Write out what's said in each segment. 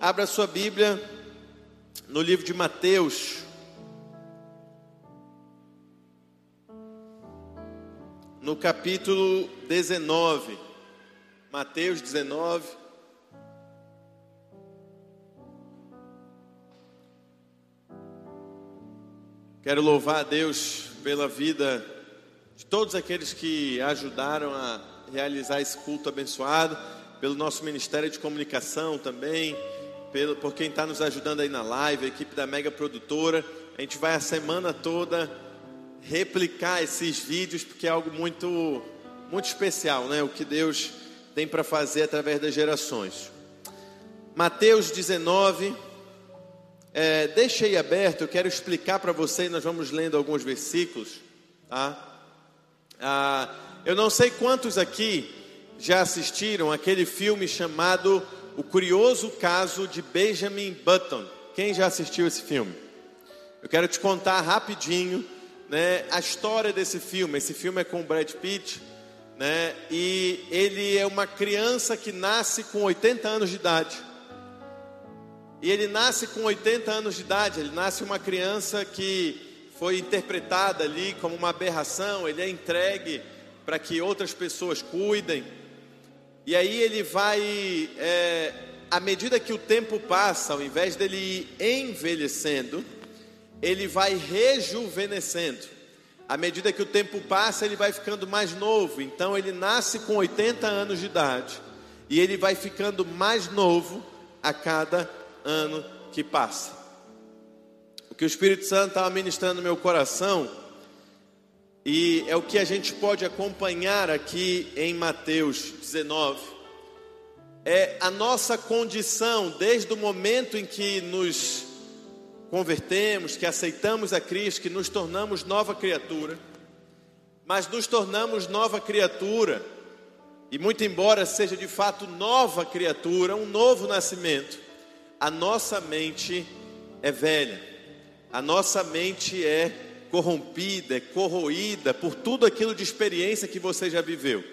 abra sua Bíblia no livro de Mateus. No capítulo 19. Mateus 19. Quero louvar a Deus pela vida de todos aqueles que ajudaram a realizar esse culto abençoado, pelo nosso Ministério de Comunicação também, pelo, por quem está nos ajudando aí na live, a equipe da Mega Produtora. A gente vai a semana toda replicar esses vídeos, porque é algo muito, muito especial, né? O que Deus tem para fazer através das gerações. Mateus 19, é, deixa aí aberto, eu quero explicar para você, nós vamos lendo alguns versículos, tá? Ah, eu não sei quantos aqui já assistiram aquele filme chamado O Curioso Caso de Benjamin Button. Quem já assistiu esse filme? Eu quero te contar rapidinho né, a história desse filme. Esse filme é com Brad Pitt, né, e ele é uma criança que nasce com 80 anos de idade. E ele nasce com 80 anos de idade, ele nasce uma criança que foi interpretada ali como uma aberração, ele é entregue para que outras pessoas cuidem. E aí ele vai, é, à medida que o tempo passa, ao invés dele ir envelhecendo, ele vai rejuvenescendo. À medida que o tempo passa, ele vai ficando mais novo. Então ele nasce com 80 anos de idade e ele vai ficando mais novo a cada ano que passa que o Espírito Santo estava ministrando no meu coração, e é o que a gente pode acompanhar aqui em Mateus 19, é a nossa condição desde o momento em que nos convertemos, que aceitamos a Cristo, que nos tornamos nova criatura, mas nos tornamos nova criatura, e muito embora seja de fato nova criatura, um novo nascimento, a nossa mente é velha. A nossa mente é corrompida, é corroída por tudo aquilo de experiência que você já viveu.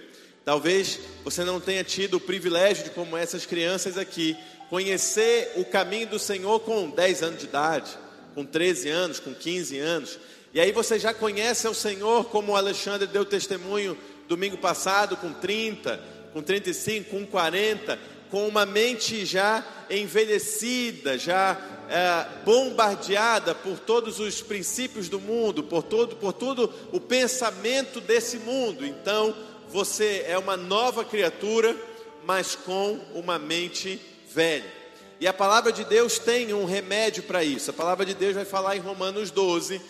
Talvez você não tenha tido o privilégio de, como essas crianças aqui, conhecer o caminho do Senhor com 10 anos de idade, com 13 anos, com 15 anos. E aí você já conhece o Senhor, como o Alexandre deu testemunho domingo passado, com 30, com 35, com 40, com uma mente já envelhecida, já é, bombardeada por todos os princípios do mundo, por todo, por todo o pensamento desse mundo. Então, você é uma nova criatura, mas com uma mente velha. E a palavra de Deus tem um remédio para isso. A palavra de Deus vai falar em Romanos 12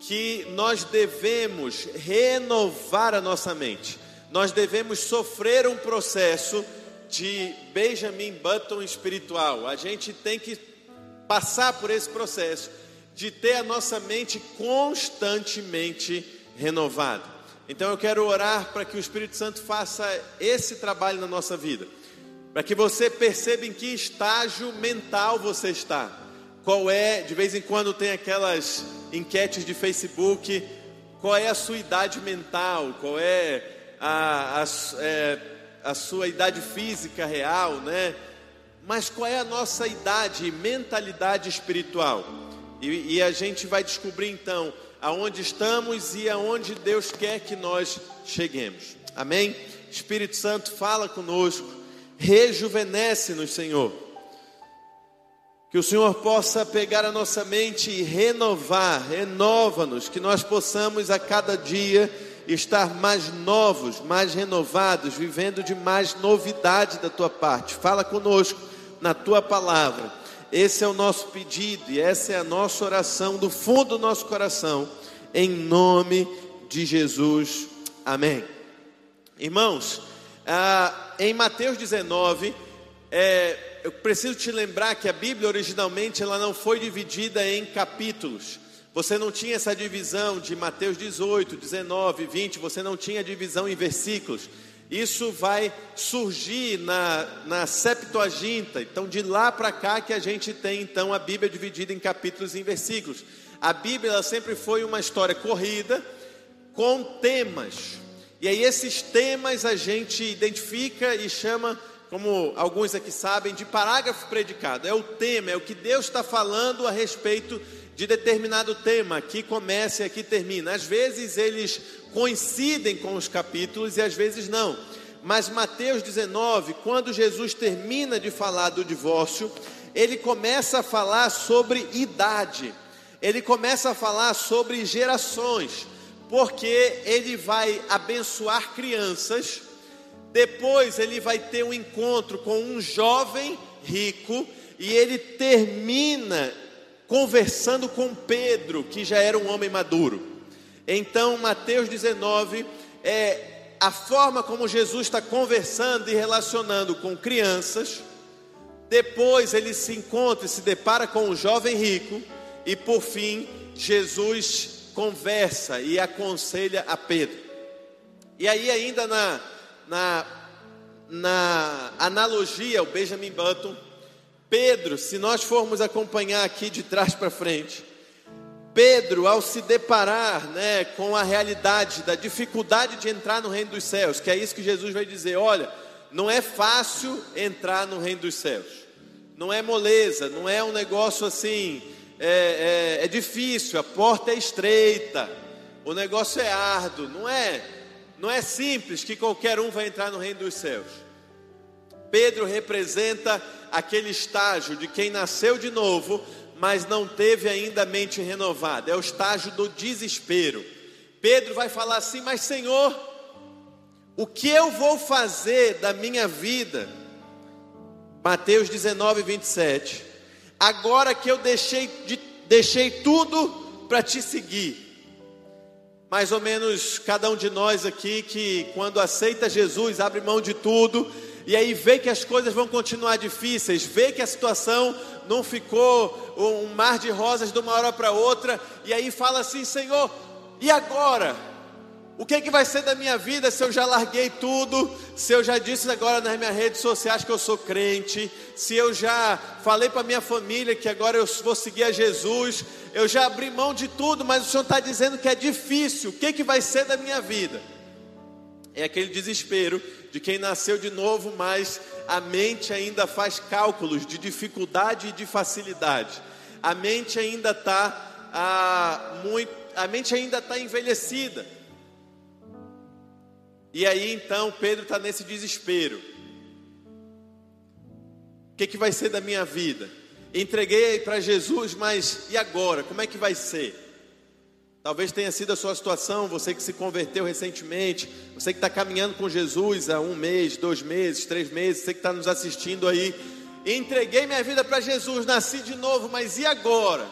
que nós devemos renovar a nossa mente. Nós devemos sofrer um processo de Benjamin Button espiritual. A gente tem que passar por esse processo de ter a nossa mente constantemente renovada. Então eu quero orar para que o Espírito Santo faça esse trabalho na nossa vida, para que você perceba em que estágio mental você está. Qual é, de vez em quando tem aquelas enquetes de Facebook, qual é a sua idade mental, qual é a, a, é, a sua idade física real, né? Mas qual é a nossa idade e mentalidade espiritual? E, e, a gente vai descobrir então aonde estamos e aonde Deus quer que nós cheguemos. Amém? Espírito Santo, fala conosco, rejuvenesce-nos, Senhor. Que o Senhor possa pegar a nossa mente e renovar, renova-nos, que nós possamos a cada dia estar mais novos, mais renovados, vivendo de mais novidade da tua parte. Fala conosco na tua palavra. Esse é o nosso pedido e essa é a nossa oração do fundo do nosso coração, em nome de Jesus. Amém. Irmãos, ah, em Mateus 19, é, eu preciso te lembrar que a Bíblia originalmente ela não foi dividida em capítulos. Você não tinha essa divisão de Mateus 18, 19, 20, você não tinha divisão em versículos. Isso vai surgir na, na Septuaginta. Então, de lá para cá que a gente tem então a Bíblia dividida em capítulos e em versículos. A Bíblia sempre foi uma história corrida com temas. E aí esses temas a gente identifica e chama como alguns aqui sabem, de parágrafo predicado. É o tema, é o que Deus está falando a respeito de determinado tema. Aqui começa e aqui termina. Às vezes eles coincidem com os capítulos e às vezes não. Mas Mateus 19, quando Jesus termina de falar do divórcio, ele começa a falar sobre idade. Ele começa a falar sobre gerações, porque ele vai abençoar crianças depois ele vai ter um encontro com um jovem rico e ele termina conversando com Pedro, que já era um homem maduro. Então, Mateus 19 é a forma como Jesus está conversando e relacionando com crianças. Depois ele se encontra e se depara com um jovem rico. E por fim, Jesus conversa e aconselha a Pedro. E aí, ainda na na, na analogia, o Benjamin Button, Pedro, se nós formos acompanhar aqui de trás para frente, Pedro, ao se deparar né, com a realidade da dificuldade de entrar no reino dos céus, que é isso que Jesus vai dizer: olha, não é fácil entrar no reino dos céus, não é moleza, não é um negócio assim, é, é, é difícil, a porta é estreita, o negócio é árduo, não é não é simples que qualquer um vai entrar no reino dos céus. Pedro representa aquele estágio de quem nasceu de novo, mas não teve ainda a mente renovada. É o estágio do desespero. Pedro vai falar assim: Mas Senhor, o que eu vou fazer da minha vida? Mateus 19, 27. Agora que eu deixei, de, deixei tudo para te seguir mais ou menos cada um de nós aqui que quando aceita Jesus abre mão de tudo e aí vê que as coisas vão continuar difíceis, vê que a situação não ficou um mar de rosas de uma hora para outra e aí fala assim, Senhor, e agora? O que, é que vai ser da minha vida se eu já larguei tudo? Se eu já disse agora nas minhas redes sociais que eu sou crente? Se eu já falei para minha família que agora eu vou seguir a Jesus? Eu já abri mão de tudo, mas o Senhor está dizendo que é difícil. O que, é que vai ser da minha vida? É aquele desespero de quem nasceu de novo, mas a mente ainda faz cálculos de dificuldade e de facilidade. A mente ainda está ah, muito, a mente ainda está envelhecida. E aí então Pedro está nesse desespero. O que, que vai ser da minha vida? Entreguei para Jesus, mas e agora? Como é que vai ser? Talvez tenha sido a sua situação, você que se converteu recentemente, você que está caminhando com Jesus há um mês, dois meses, três meses, você que está nos assistindo aí. Entreguei minha vida para Jesus, nasci de novo, mas e agora?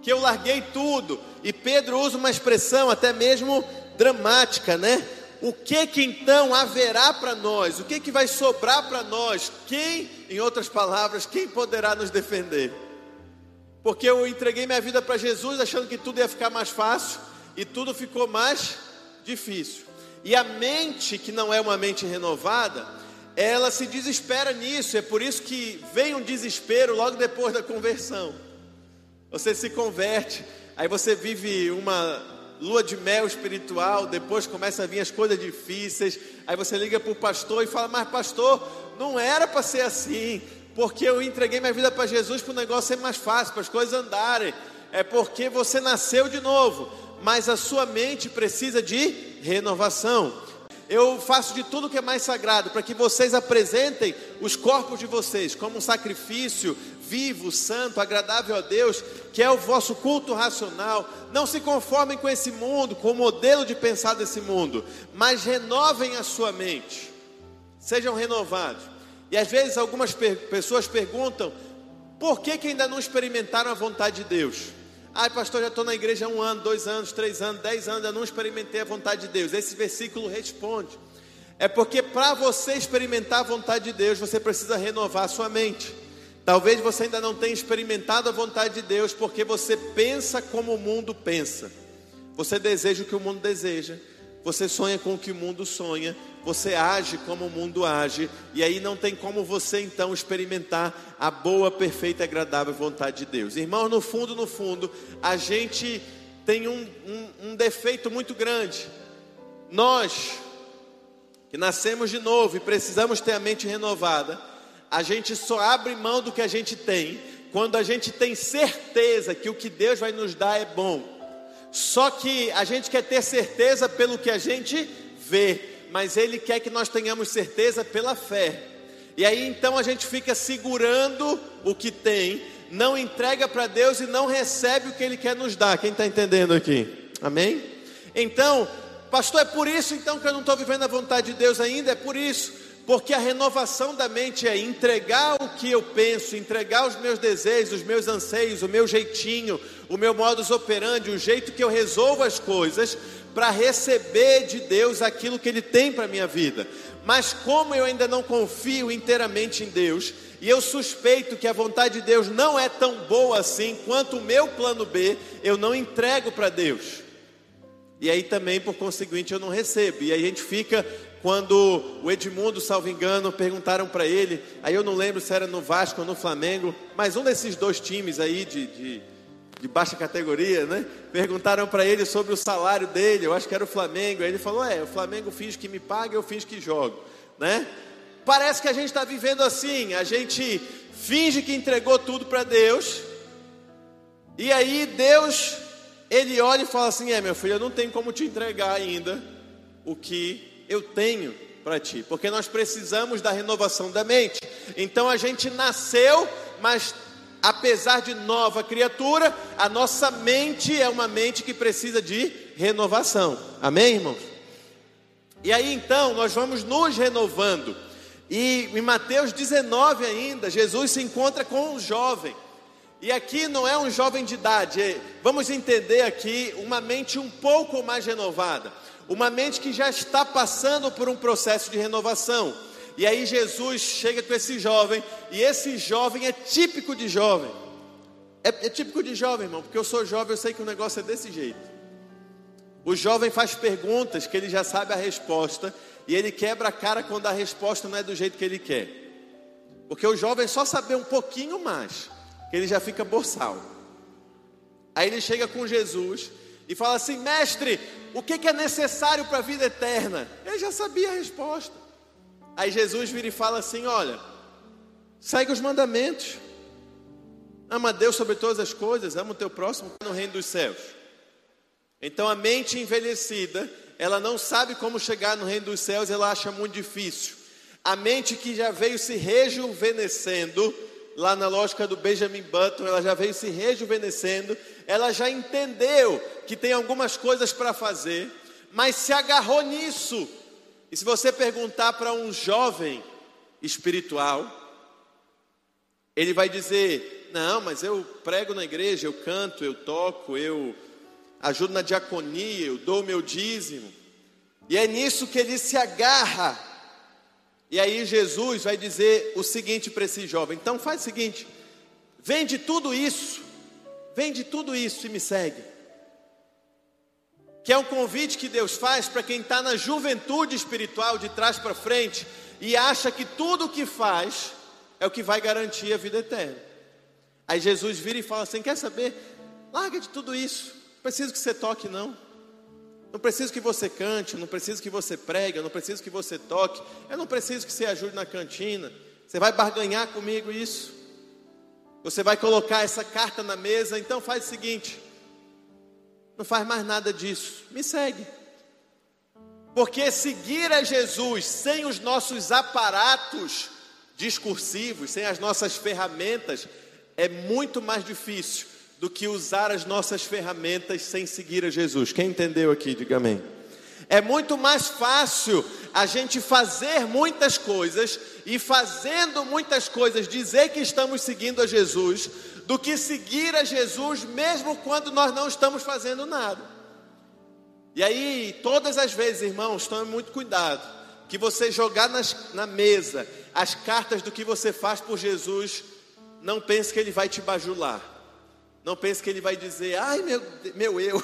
Que eu larguei tudo. E Pedro usa uma expressão até mesmo dramática, né? o que que então haverá para nós? O que que vai sobrar para nós? Quem, em outras palavras, quem poderá nos defender? Porque eu entreguei minha vida para Jesus achando que tudo ia ficar mais fácil e tudo ficou mais difícil. E a mente que não é uma mente renovada, ela se desespera nisso, é por isso que vem um desespero logo depois da conversão. Você se converte, aí você vive uma lua de mel espiritual, depois começa a vir as coisas difíceis, aí você liga para o pastor e fala: Mas, pastor, não era para ser assim, porque eu entreguei minha vida para Jesus para o negócio ser mais fácil, para as coisas andarem. É porque você nasceu de novo, mas a sua mente precisa de renovação. Eu faço de tudo que é mais sagrado para que vocês apresentem os corpos de vocês como um sacrifício vivo, santo, agradável a Deus, que é o vosso culto racional. Não se conformem com esse mundo, com o modelo de pensar desse mundo, mas renovem a sua mente. Sejam renovados. E às vezes algumas per pessoas perguntam: por que, que ainda não experimentaram a vontade de Deus? Ai, pastor, já estou na igreja há um ano, dois anos, três anos, dez anos, ainda não experimentei a vontade de Deus. Esse versículo responde. É porque para você experimentar a vontade de Deus, você precisa renovar a sua mente. Talvez você ainda não tenha experimentado a vontade de Deus porque você pensa como o mundo pensa. Você deseja o que o mundo deseja. Você sonha com o que o mundo sonha. Você age como o mundo age. E aí não tem como você então experimentar a boa, perfeita e agradável vontade de Deus. Irmãos, no fundo, no fundo, a gente tem um, um, um defeito muito grande. Nós que nascemos de novo e precisamos ter a mente renovada, a gente só abre mão do que a gente tem quando a gente tem certeza que o que Deus vai nos dar é bom. Só que a gente quer ter certeza pelo que a gente vê, mas Ele quer que nós tenhamos certeza pela fé. E aí então a gente fica segurando o que tem, não entrega para Deus e não recebe o que Ele quer nos dar. Quem está entendendo aqui? Amém? Então, pastor, é por isso então que eu não estou vivendo a vontade de Deus ainda? É por isso, porque a renovação da mente é entregar o que eu penso, entregar os meus desejos, os meus anseios, o meu jeitinho, o meu modus operandi, o jeito que eu resolvo as coisas, para receber de Deus aquilo que Ele tem para a minha vida. Mas como eu ainda não confio inteiramente em Deus, e eu suspeito que a vontade de Deus não é tão boa assim quanto o meu plano B, eu não entrego para Deus. E aí também, por conseguinte, eu não recebo. E aí a gente fica, quando o Edmundo, salvo engano, perguntaram para ele, aí eu não lembro se era no Vasco ou no Flamengo, mas um desses dois times aí de, de de baixa categoria, né? Perguntaram para ele sobre o salário dele, eu acho que era o Flamengo. Aí ele falou: É, o Flamengo finge que me paga, eu finge que jogo, né? Parece que a gente está vivendo assim, a gente finge que entregou tudo para Deus, e aí Deus, ele olha e fala assim: É, meu filho, eu não tenho como te entregar ainda o que eu tenho para ti, porque nós precisamos da renovação da mente. Então a gente nasceu, mas apesar de nova criatura, a nossa mente é uma mente que precisa de renovação. Amém, irmãos? E aí então nós vamos nos renovando. E em Mateus 19 ainda, Jesus se encontra com um jovem. E aqui não é um jovem de idade, é, vamos entender aqui uma mente um pouco mais renovada, uma mente que já está passando por um processo de renovação. E aí Jesus chega com esse jovem, e esse jovem é típico de jovem. É, é, típico de jovem, irmão, porque eu sou jovem, eu sei que o negócio é desse jeito. O jovem faz perguntas que ele já sabe a resposta, e ele quebra a cara quando a resposta não é do jeito que ele quer. Porque o jovem só saber um pouquinho mais, que ele já fica boçal. Aí ele chega com Jesus e fala assim: Mestre, o que é necessário para a vida eterna? Ele já sabia a resposta. Aí Jesus vira e fala assim: Olha, segue os mandamentos, ama Deus sobre todas as coisas, ama o teu próximo no reino dos céus. Então a mente envelhecida, ela não sabe como chegar no reino dos céus, ela acha muito difícil. A mente que já veio se rejuvenescendo, lá na lógica do Benjamin Button, ela já veio se rejuvenescendo, ela já entendeu que tem algumas coisas para fazer, mas se agarrou nisso e se você perguntar para um jovem espiritual, ele vai dizer: Não, mas eu prego na igreja, eu canto, eu toco, eu ajudo na diaconia, eu dou o meu dízimo. E é nisso que ele se agarra. E aí Jesus vai dizer o seguinte para esse jovem: Então faz o seguinte, vende tudo isso, vende tudo isso e me segue que é um convite que Deus faz para quem está na juventude espiritual de trás para frente e acha que tudo o que faz é o que vai garantir a vida eterna. Aí Jesus vira e fala assim: Quer saber? Larga de tudo isso, não preciso que você toque, não. Não preciso que você cante, não preciso que você pregue, não preciso que você toque, eu não preciso que você ajude na cantina. Você vai barganhar comigo isso? Você vai colocar essa carta na mesa, então faz o seguinte: não faz mais nada disso. Me segue. Porque seguir a Jesus sem os nossos aparatos discursivos, sem as nossas ferramentas, é muito mais difícil do que usar as nossas ferramentas sem seguir a Jesus. Quem entendeu aqui, diga amém. É muito mais fácil a gente fazer muitas coisas e fazendo muitas coisas dizer que estamos seguindo a Jesus do que seguir a Jesus mesmo quando nós não estamos fazendo nada. E aí, todas as vezes, irmãos, tome muito cuidado, que você jogar nas, na mesa as cartas do que você faz por Jesus, não pense que ele vai te bajular. Não pense que ele vai dizer, ai meu, meu eu.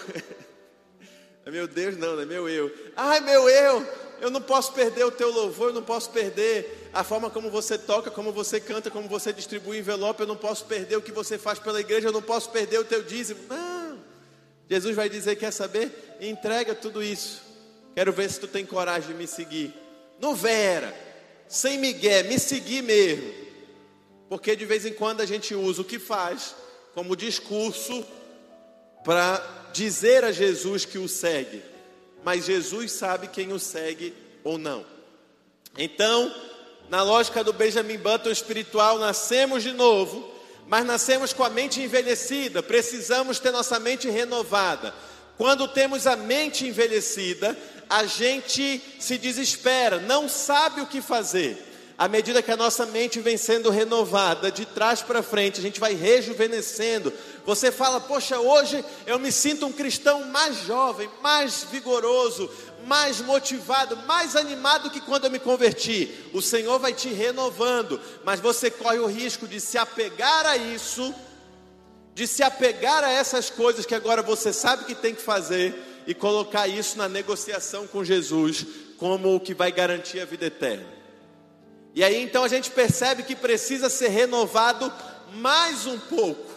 meu Deus, não, não é meu eu. Ai meu eu, eu não posso perder o teu louvor, eu não posso perder a forma como você toca, como você canta, como você distribui envelope, eu não posso perder o que você faz pela igreja, eu não posso perder o teu dízimo. Não. Jesus vai dizer: Quer saber? Entrega tudo isso. Quero ver se tu tem coragem de me seguir. no Vera, sem migué, me seguir mesmo. Porque de vez em quando a gente usa o que faz como discurso para dizer a Jesus que o segue, mas Jesus sabe quem o segue ou não. Então, na lógica do Benjamin Button espiritual, nascemos de novo, mas nascemos com a mente envelhecida, precisamos ter nossa mente renovada. Quando temos a mente envelhecida, a gente se desespera, não sabe o que fazer. À medida que a nossa mente vem sendo renovada, de trás para frente, a gente vai rejuvenescendo. Você fala, poxa, hoje eu me sinto um cristão mais jovem, mais vigoroso, mais motivado, mais animado que quando eu me converti. O Senhor vai te renovando, mas você corre o risco de se apegar a isso, de se apegar a essas coisas que agora você sabe que tem que fazer e colocar isso na negociação com Jesus como o que vai garantir a vida eterna. E aí então a gente percebe que precisa ser renovado mais um pouco.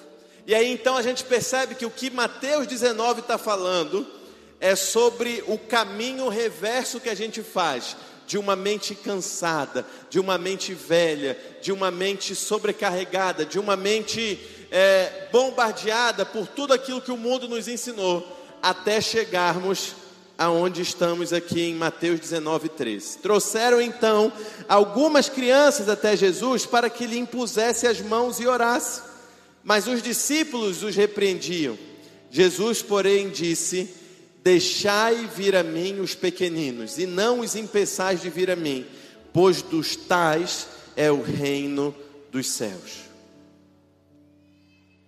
E aí então a gente percebe que o que Mateus 19 está falando é sobre o caminho reverso que a gente faz de uma mente cansada, de uma mente velha, de uma mente sobrecarregada, de uma mente é, bombardeada por tudo aquilo que o mundo nos ensinou, até chegarmos aonde estamos aqui em Mateus 19, 13. Trouxeram então algumas crianças até Jesus para que lhe impusesse as mãos e orasse. Mas os discípulos os repreendiam. Jesus, porém, disse: Deixai vir a mim os pequeninos, e não os impeçais de vir a mim, pois dos tais é o reino dos céus.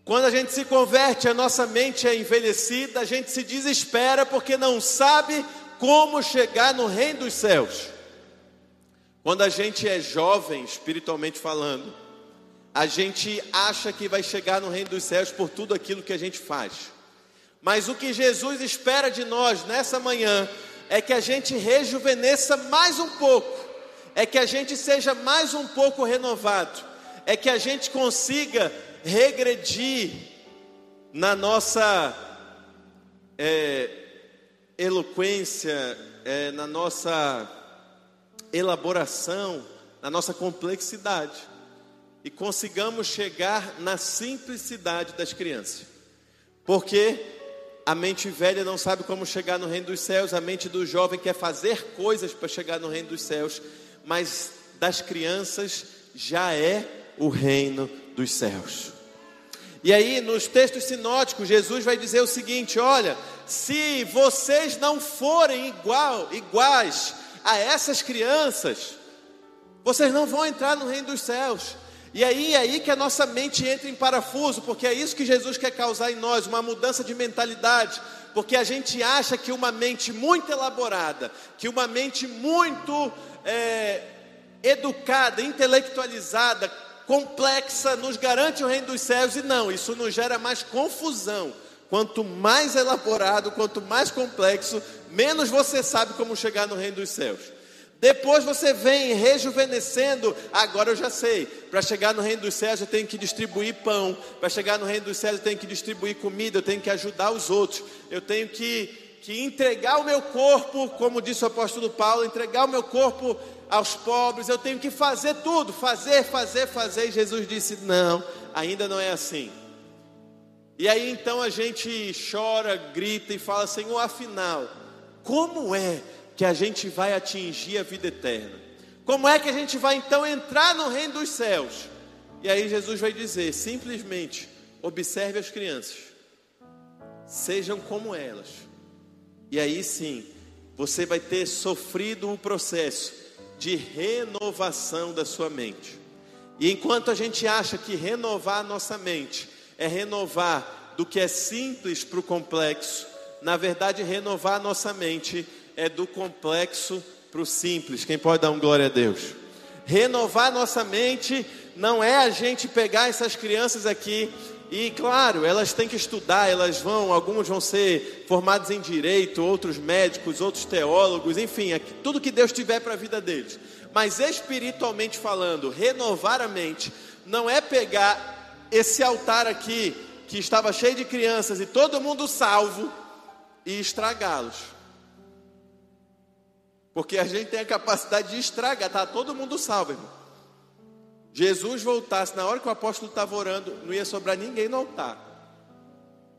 Quando a gente se converte, a nossa mente é envelhecida, a gente se desespera porque não sabe como chegar no reino dos céus. Quando a gente é jovem, espiritualmente falando, a gente acha que vai chegar no reino dos céus por tudo aquilo que a gente faz. Mas o que Jesus espera de nós nessa manhã é que a gente rejuvenesça mais um pouco, é que a gente seja mais um pouco renovado, é que a gente consiga regredir na nossa é, eloquência, é, na nossa elaboração, na nossa complexidade e consigamos chegar na simplicidade das crianças, porque a mente velha não sabe como chegar no reino dos céus, a mente do jovem quer fazer coisas para chegar no reino dos céus, mas das crianças já é o reino dos céus. E aí, nos textos sinóticos, Jesus vai dizer o seguinte: olha, se vocês não forem igual, iguais a essas crianças, vocês não vão entrar no reino dos céus. E aí é aí que a nossa mente entra em parafuso, porque é isso que Jesus quer causar em nós, uma mudança de mentalidade, porque a gente acha que uma mente muito elaborada, que uma mente muito é, educada, intelectualizada, complexa nos garante o reino dos céus, e não, isso nos gera mais confusão. Quanto mais elaborado, quanto mais complexo, menos você sabe como chegar no reino dos céus. Depois você vem rejuvenescendo, agora eu já sei, para chegar no reino dos céus eu tenho que distribuir pão, para chegar no reino dos céus eu tenho que distribuir comida, eu tenho que ajudar os outros, eu tenho que, que entregar o meu corpo, como disse o apóstolo Paulo, entregar o meu corpo aos pobres, eu tenho que fazer tudo, fazer, fazer, fazer. E Jesus disse: Não, ainda não é assim. E aí então a gente chora, grita e fala: Senhor, afinal, como é que a gente vai atingir a vida eterna? Como é que a gente vai então entrar no reino dos céus? E aí Jesus vai dizer: simplesmente, observe as crianças, sejam como elas. E aí sim, você vai ter sofrido o processo de renovação da sua mente. E enquanto a gente acha que renovar a nossa mente é renovar do que é simples para o complexo, na verdade, renovar a nossa mente é do complexo para o simples. Quem pode dar um glória a Deus? Renovar a nossa mente não é a gente pegar essas crianças aqui e claro, elas têm que estudar, elas vão, alguns vão ser formados em direito, outros médicos, outros teólogos, enfim, tudo que Deus tiver para a vida deles. Mas espiritualmente falando, renovar a mente não é pegar esse altar aqui que estava cheio de crianças e todo mundo salvo e estragá-los. Porque a gente tem a capacidade de estragar, tá todo mundo salvo, irmão. Jesus voltasse na hora que o apóstolo estava orando, não ia sobrar ninguém no altar.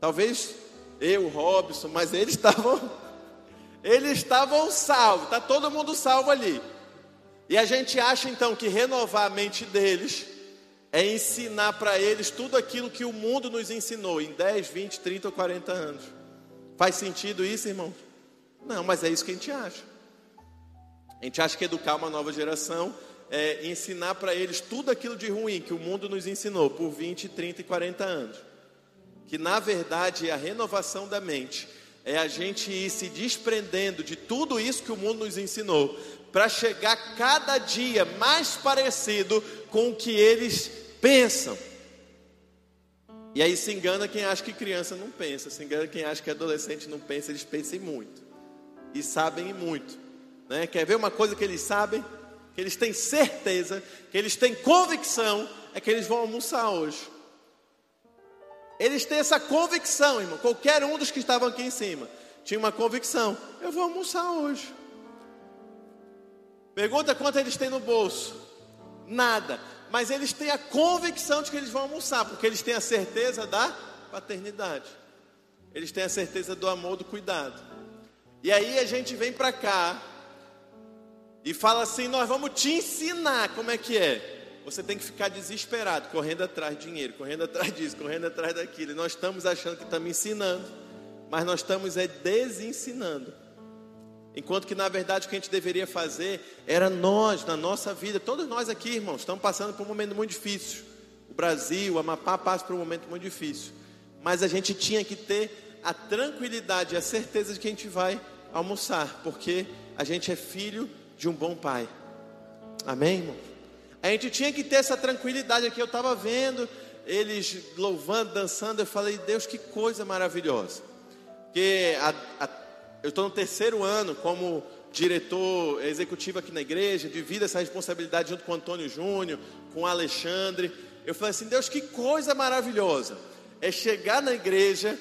Talvez eu, Robson, mas eles estavam eles estavam salvos, está todo mundo salvo ali. E a gente acha então que renovar a mente deles é ensinar para eles tudo aquilo que o mundo nos ensinou em 10, 20, 30 ou 40 anos. Faz sentido isso, irmão? Não, mas é isso que a gente acha. A gente acha que educar uma nova geração é ensinar para eles tudo aquilo de ruim que o mundo nos ensinou por 20, 30 e 40 anos. Que na verdade a renovação da mente, é a gente ir se desprendendo de tudo isso que o mundo nos ensinou, para chegar cada dia mais parecido com o que eles pensam. E aí se engana quem acha que criança não pensa, se engana quem acha que adolescente não pensa, eles pensam muito e sabem muito. Né? Quer ver uma coisa que eles sabem? Que eles têm certeza, que eles têm convicção, é que eles vão almoçar hoje. Eles têm essa convicção, irmão. Qualquer um dos que estavam aqui em cima tinha uma convicção: eu vou almoçar hoje. Pergunta quanto eles têm no bolso. Nada. Mas eles têm a convicção de que eles vão almoçar, porque eles têm a certeza da paternidade. Eles têm a certeza do amor, do cuidado. E aí a gente vem para cá e fala assim: nós vamos te ensinar como é que é. Você tem que ficar desesperado, correndo atrás de dinheiro, correndo atrás disso, correndo atrás daquilo. E nós estamos achando que estamos ensinando, mas nós estamos é desensinando. Enquanto que na verdade o que a gente deveria fazer era nós, na nossa vida, todos nós aqui, irmãos, estamos passando por um momento muito difícil. O Brasil, o Amapá passa por um momento muito difícil. Mas a gente tinha que ter a tranquilidade e a certeza de que a gente vai almoçar, porque a gente é filho de um bom pai. Amém, irmão? A gente tinha que ter essa tranquilidade aqui. Eu estava vendo eles louvando, dançando. Eu falei, Deus, que coisa maravilhosa. Porque a, a eu estou no terceiro ano como diretor executivo aqui na igreja, divido essa responsabilidade junto com o Antônio Júnior, com o Alexandre. Eu falei assim: Deus, que coisa maravilhosa é chegar na igreja,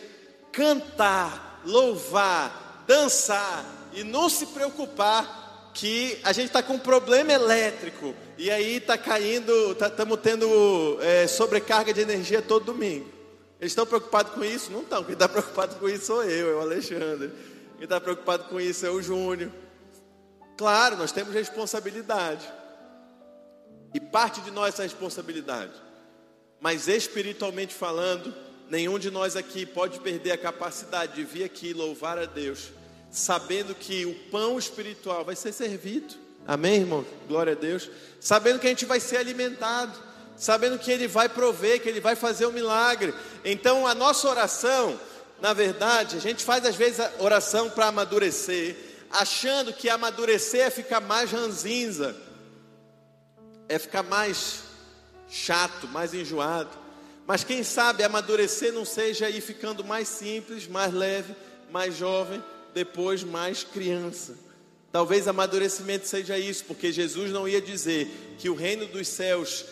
cantar, louvar, dançar e não se preocupar que a gente está com um problema elétrico e aí está caindo, estamos tá, tendo é, sobrecarga de energia todo domingo. Eles estão preocupados com isso? Não estão. Quem está preocupado com isso sou eu, é o Alexandre. Quem está preocupado com isso é o Júnior. Claro, nós temos responsabilidade. E parte de nós é responsabilidade. Mas espiritualmente falando, nenhum de nós aqui pode perder a capacidade de vir aqui louvar a Deus, sabendo que o pão espiritual vai ser servido. Amém, irmão? Glória a Deus. Sabendo que a gente vai ser alimentado, sabendo que Ele vai prover, que Ele vai fazer o um milagre. Então, a nossa oração na verdade, a gente faz às vezes oração para amadurecer, achando que amadurecer é ficar mais ranzinza, é ficar mais chato, mais enjoado. Mas quem sabe amadurecer não seja ir ficando mais simples, mais leve, mais jovem, depois mais criança. Talvez amadurecimento seja isso, porque Jesus não ia dizer que o reino dos céus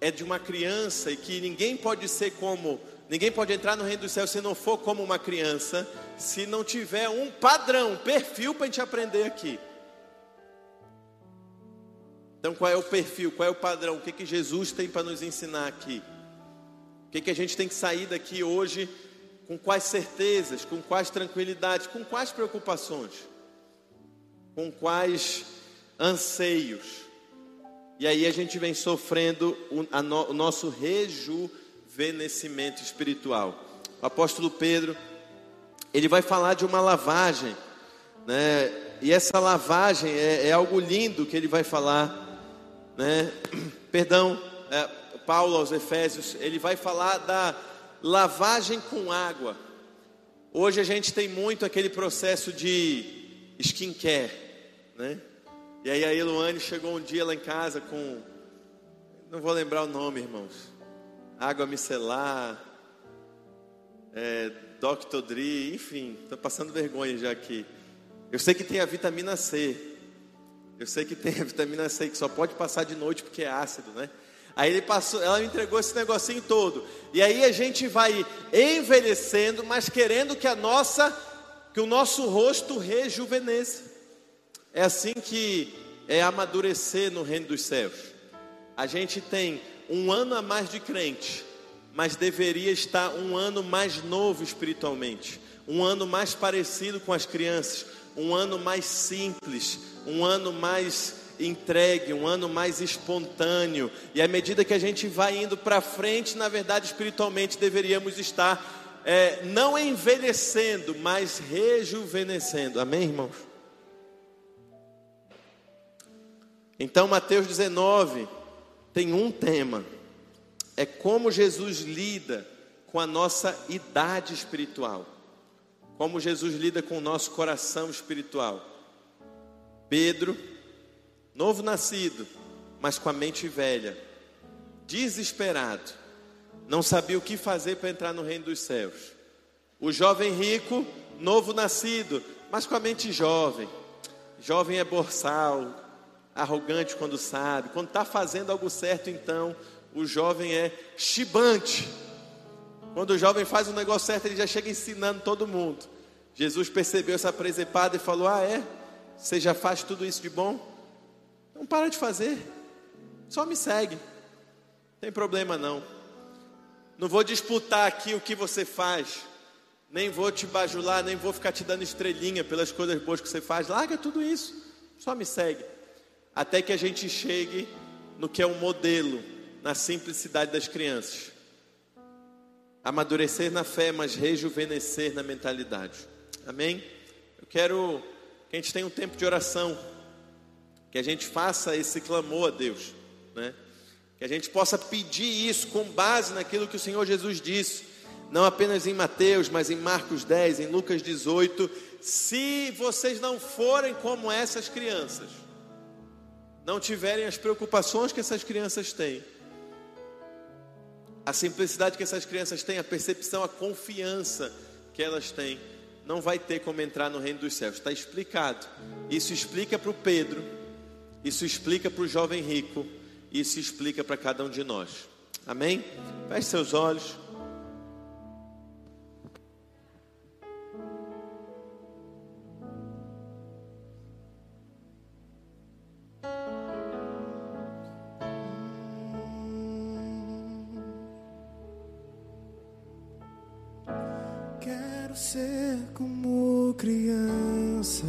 é de uma criança e que ninguém pode ser como Ninguém pode entrar no reino dos céus se não for como uma criança, se não tiver um padrão, um perfil para a gente aprender aqui. Então, qual é o perfil, qual é o padrão? O que, que Jesus tem para nos ensinar aqui? O que, que a gente tem que sair daqui hoje com quais certezas, com quais tranquilidades, com quais preocupações, com quais anseios? E aí a gente vem sofrendo o, no, o nosso rejuvenescimento espiritual. O apóstolo Pedro, ele vai falar de uma lavagem, né? E essa lavagem é, é algo lindo que ele vai falar, né? Perdão, é, Paulo aos Efésios, ele vai falar da lavagem com água. Hoje a gente tem muito aquele processo de skincare, né? E aí a Eloane chegou um dia lá em casa com, não vou lembrar o nome, irmãos água micelar, é, Dr. Dre, enfim, estou passando vergonha já aqui. Eu sei que tem a vitamina C. Eu sei que tem a vitamina C que só pode passar de noite porque é ácido, né? Aí ele passou, ela me entregou esse negocinho todo. E aí a gente vai envelhecendo, mas querendo que a nossa, que o nosso rosto rejuvenesça. É assim que é amadurecer no reino dos céus. A gente tem um ano a mais de crente, mas deveria estar um ano mais novo espiritualmente, um ano mais parecido com as crianças, um ano mais simples, um ano mais entregue, um ano mais espontâneo. E à medida que a gente vai indo para frente, na verdade, espiritualmente deveríamos estar é, não envelhecendo, mas rejuvenescendo. Amém, irmãos? Então, Mateus 19 tem um tema: é como Jesus lida com a nossa idade espiritual, como Jesus lida com o nosso coração espiritual. Pedro novo nascido, mas com a mente velha, desesperado, não sabia o que fazer para entrar no reino dos céus. O jovem rico, novo nascido, mas com a mente jovem. Jovem é borsal, arrogante quando sabe, quando está fazendo algo certo, então o jovem é chibante. Quando o jovem faz um negócio certo, ele já chega ensinando todo mundo. Jesus percebeu essa presepada e falou: Ah, é? Você já faz tudo isso de bom? Não para de fazer. Só me segue. Não tem problema não. Não vou disputar aqui o que você faz. Nem vou te bajular, nem vou ficar te dando estrelinha pelas coisas boas que você faz. Larga tudo isso. Só me segue. Até que a gente chegue no que é um modelo, na simplicidade das crianças. Amadurecer na fé, mas rejuvenescer na mentalidade. Amém? Eu quero que a gente tenha um tempo de oração que a gente faça esse clamor a Deus, né? Que a gente possa pedir isso com base naquilo que o Senhor Jesus disse, não apenas em Mateus, mas em Marcos 10, em Lucas 18. Se vocês não forem como essas crianças, não tiverem as preocupações que essas crianças têm, a simplicidade que essas crianças têm, a percepção, a confiança que elas têm, não vai ter como entrar no reino dos céus. Está explicado. Isso explica para o Pedro isso explica para o jovem rico, isso explica para cada um de nós. Amém? Feche seus olhos. Quero ser como criança.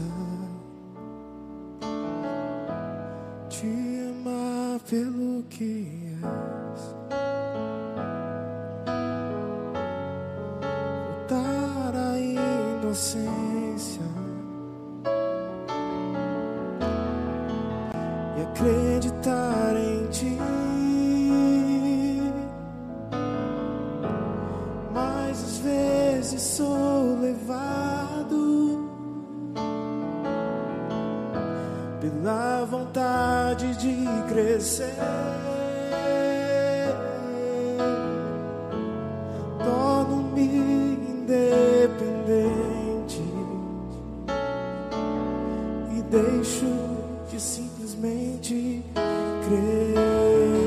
Crescer. Torno-me independente e deixo de simplesmente crer.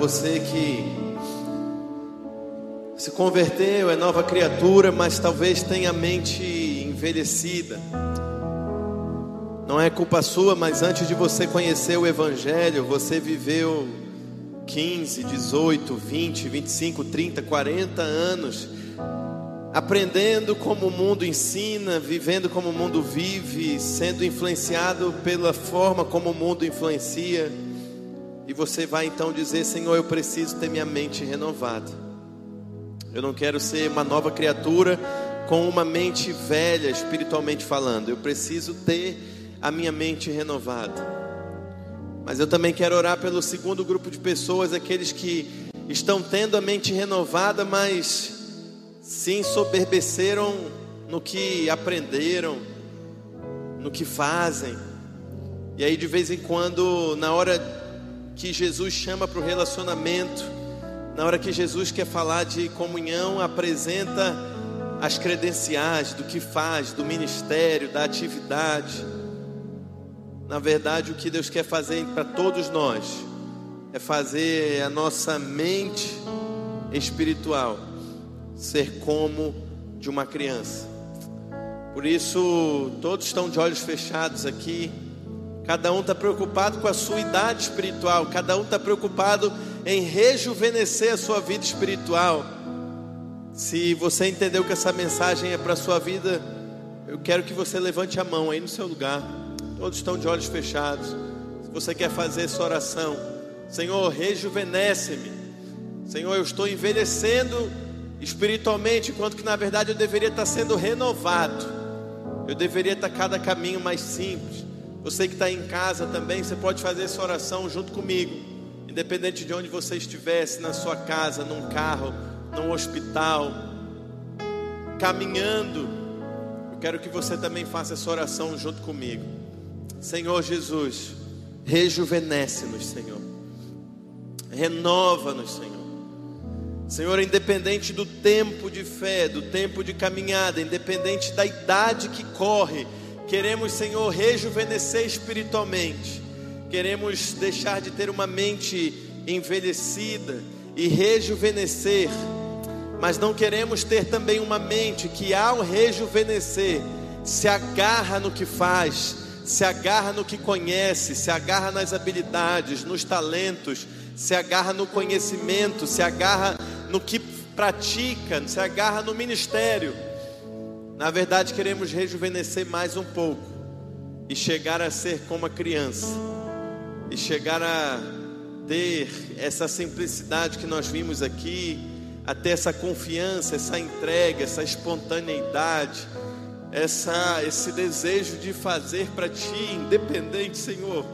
você que se converteu, é nova criatura, mas talvez tenha a mente envelhecida. Não é culpa sua, mas antes de você conhecer o Evangelho, você viveu 15, 18, 20, 25, 30, 40 anos aprendendo como o mundo ensina, vivendo como o mundo vive, sendo influenciado pela forma como o mundo influencia. E você vai então dizer: Senhor, eu preciso ter minha mente renovada. Eu não quero ser uma nova criatura com uma mente velha, espiritualmente falando. Eu preciso ter a minha mente renovada. Mas eu também quero orar pelo segundo grupo de pessoas, aqueles que estão tendo a mente renovada, mas se ensoberbeceram no que aprenderam, no que fazem. E aí, de vez em quando, na hora que Jesus chama para o relacionamento, na hora que Jesus quer falar de comunhão, apresenta as credenciais do que faz, do ministério, da atividade. Na verdade, o que Deus quer fazer para todos nós é fazer a nossa mente espiritual ser como de uma criança. Por isso, todos estão de olhos fechados aqui. Cada um está preocupado com a sua idade espiritual. Cada um está preocupado em rejuvenescer a sua vida espiritual. Se você entendeu que essa mensagem é para a sua vida, eu quero que você levante a mão aí no seu lugar. Todos estão de olhos fechados. Se você quer fazer essa oração, Senhor, rejuvenesce-me. Senhor, eu estou envelhecendo espiritualmente, enquanto que na verdade eu deveria estar sendo renovado. Eu deveria estar cada caminho mais simples. Você que está em casa também, você pode fazer essa oração junto comigo, independente de onde você estivesse, na sua casa, num carro, num hospital, caminhando. Eu quero que você também faça essa oração junto comigo. Senhor Jesus, rejuvenesce-nos, Senhor. Renova-nos, Senhor. Senhor, independente do tempo de fé, do tempo de caminhada, independente da idade que corre, queremos, Senhor, rejuvenescer espiritualmente, queremos deixar de ter uma mente envelhecida e rejuvenescer, mas não queremos ter também uma mente que, ao rejuvenescer, se agarra no que faz, se agarra no que conhece, se agarra nas habilidades, nos talentos, se agarra no conhecimento, se agarra no que pratica, se agarra no ministério. Na verdade, queremos rejuvenescer mais um pouco e chegar a ser como a criança, e chegar a ter essa simplicidade que nós vimos aqui, a ter essa confiança, essa entrega, essa espontaneidade, essa, esse desejo de fazer para Ti, independente, Senhor,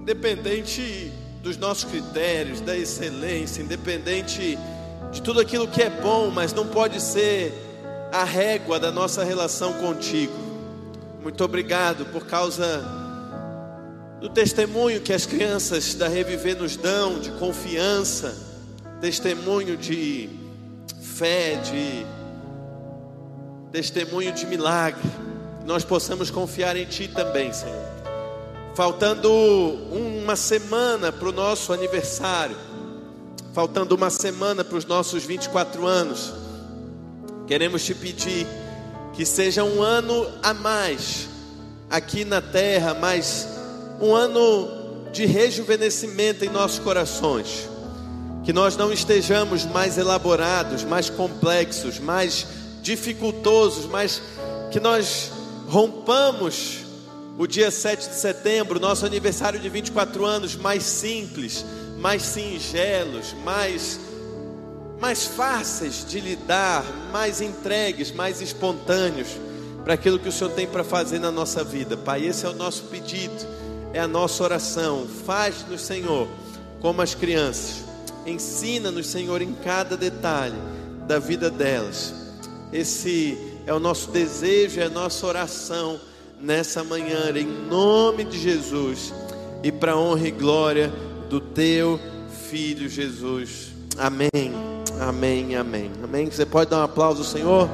independente dos nossos critérios, da excelência, independente de tudo aquilo que é bom, mas não pode ser a régua da nossa relação contigo. Muito obrigado por causa do testemunho que as crianças da Reviver nos dão, de confiança, testemunho de fé, de testemunho de milagre. Nós possamos confiar em Ti também, Senhor faltando uma semana para o nosso aniversário, faltando uma semana para os nossos 24 anos, queremos te pedir que seja um ano a mais aqui na terra, mas um ano de rejuvenescimento em nossos corações. Que nós não estejamos mais elaborados, mais complexos, mais dificultosos, mas que nós rompamos o dia 7 de setembro, nosso aniversário de 24 anos, mais simples, mais singelos, mais mais fáceis de lidar, mais entregues, mais espontâneos para aquilo que o Senhor tem para fazer na nossa vida. Pai, esse é o nosso pedido, é a nossa oração. Faz-nos, Senhor, como as crianças. Ensina-nos, Senhor, em cada detalhe da vida delas. Esse é o nosso desejo, é a nossa oração nessa manhã, em nome de Jesus, e para honra e glória do teu filho Jesus. Amém. Amém. Amém. Amém. Você pode dar um aplauso ao Senhor?